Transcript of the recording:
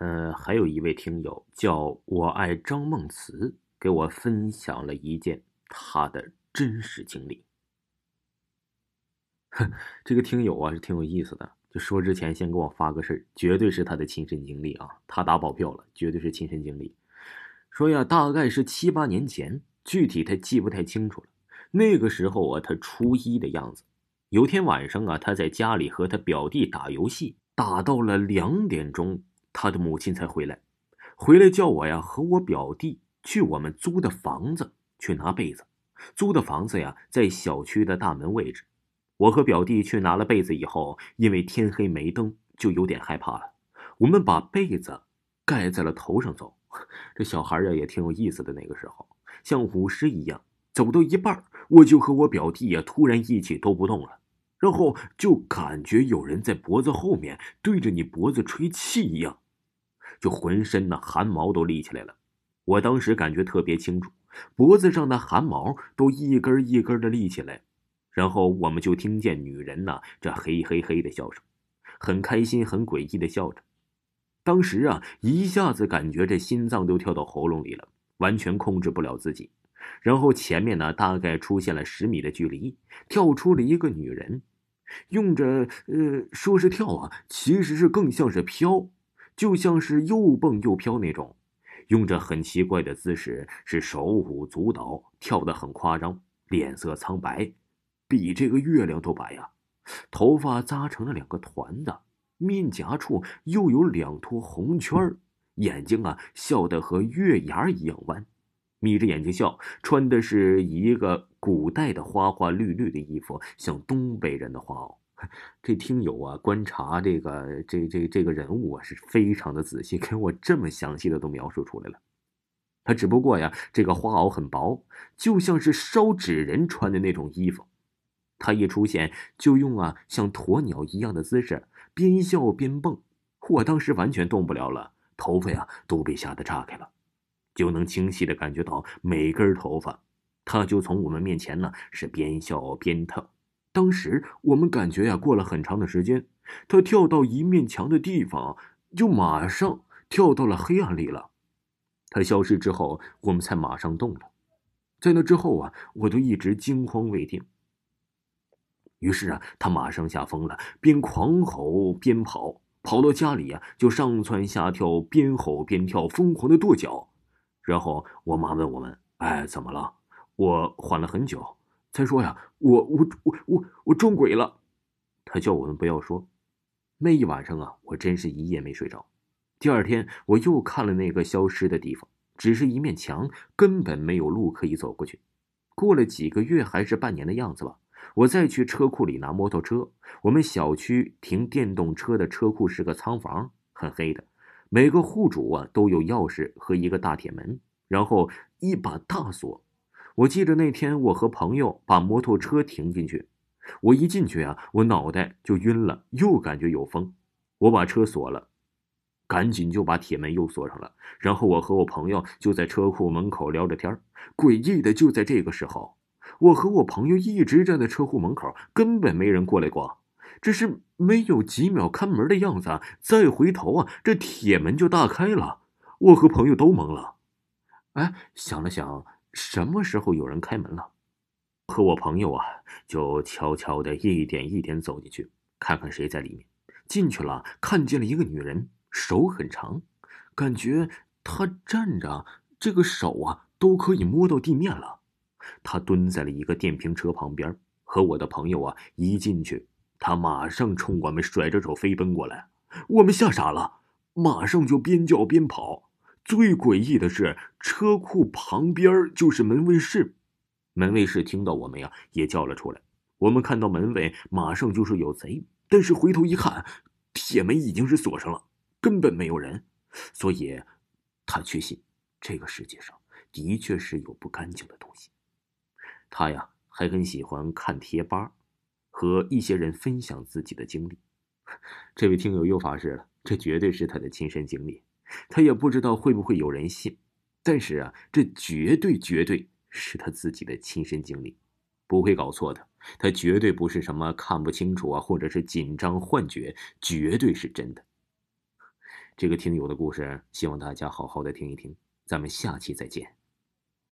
呃，还有一位听友叫我爱张梦慈，给我分享了一件他的真实经历。哼，这个听友啊是挺有意思的。就说之前先给我发个事，绝对是他的亲身经历啊，他打保票了，绝对是亲身经历。说呀，大概是七八年前，具体他记不太清楚了。那个时候啊，他初一的样子。有天晚上啊，他在家里和他表弟打游戏，打到了两点钟，他的母亲才回来。回来叫我呀和我表弟去我们租的房子去拿被子。租的房子呀，在小区的大门位置。我和表弟去拿了被子以后，因为天黑没灯，就有点害怕了。我们把被子盖在了头上走。这小孩呀也挺有意思的。那个时候像舞狮一样，走到一半，我就和我表弟呀突然一起都不动了，然后就感觉有人在脖子后面对着你脖子吹气一样，就浑身的汗毛都立起来了。我当时感觉特别清楚，脖子上的汗毛都一根一根的立起来。然后我们就听见女人呐，这嘿嘿嘿的笑声，很开心、很诡异的笑着。当时啊，一下子感觉这心脏都跳到喉咙里了，完全控制不了自己。然后前面呢，大概出现了十米的距离，跳出了一个女人，用着呃，说是跳啊，其实是更像是飘，就像是又蹦又飘那种，用着很奇怪的姿势，是手舞足蹈，跳得很夸张，脸色苍白。比这个月亮都白呀，头发扎成了两个团子，面颊处又有两坨红圈眼睛啊笑得和月牙一样弯，眯着眼睛笑，穿的是一个古代的花花绿绿的衣服，像东北人的花袄。这听友啊，观察这个这这这个人物啊，是非常的仔细，给我这么详细的都描述出来了。他只不过呀，这个花袄很薄，就像是烧纸人穿的那种衣服。他一出现，就用啊像鸵鸟一样的姿势，边笑边蹦。我当时完全动不了了，头发呀都被吓得炸开了，就能清晰的感觉到每根头发。他就从我们面前呢，是边笑边跳。当时我们感觉呀，过了很长的时间，他跳到一面墙的地方，就马上跳到了黑暗里了。他消失之后，我们才马上动了。在那之后啊，我都一直惊慌未定。于是啊，他马上吓疯了，边狂吼边跑，跑到家里呀，就上蹿下跳，边吼边跳，疯狂的跺脚。然后我妈问我们：“哎，怎么了？”我缓了很久，他说：“呀，我我我我我撞鬼了。”他叫我们不要说。那一晚上啊，我真是一夜没睡着。第二天我又看了那个消失的地方，只是一面墙，根本没有路可以走过去。过了几个月，还是半年的样子吧。我再去车库里拿摩托车。我们小区停电动车的车库是个仓房，很黑的。每个户主啊都有钥匙和一个大铁门，然后一把大锁。我记得那天我和朋友把摩托车停进去，我一进去啊，我脑袋就晕了，又感觉有风。我把车锁了，赶紧就把铁门又锁上了。然后我和我朋友就在车库门口聊着天诡异的就在这个时候。我和我朋友一直站在车库门口，根本没人过来过，只是没有几秒看门的样子，再回头啊，这铁门就大开了。我和朋友都懵了，哎，想了想，什么时候有人开门了？和我朋友啊，就悄悄的一点一点走进去，看看谁在里面。进去了，看见了一个女人，手很长，感觉她站着，这个手啊都可以摸到地面了。他蹲在了一个电瓶车旁边，和我的朋友啊一进去，他马上冲我们甩着手飞奔过来，我们吓傻了，马上就边叫边跑。最诡异的是，车库旁边就是门卫室，门卫室听到我们呀也叫了出来。我们看到门卫，马上就说有贼，但是回头一看，铁门已经是锁上了，根本没有人，所以他确信这个世界上的确是有不干净的东西。他呀还很喜欢看贴吧，和一些人分享自己的经历。这位听友又发誓了，这绝对是他的亲身经历。他也不知道会不会有人信，但是啊，这绝对绝对是他自己的亲身经历，不会搞错的。他绝对不是什么看不清楚啊，或者是紧张幻觉，绝对是真的。这个听友的故事，希望大家好好的听一听。咱们下期再见。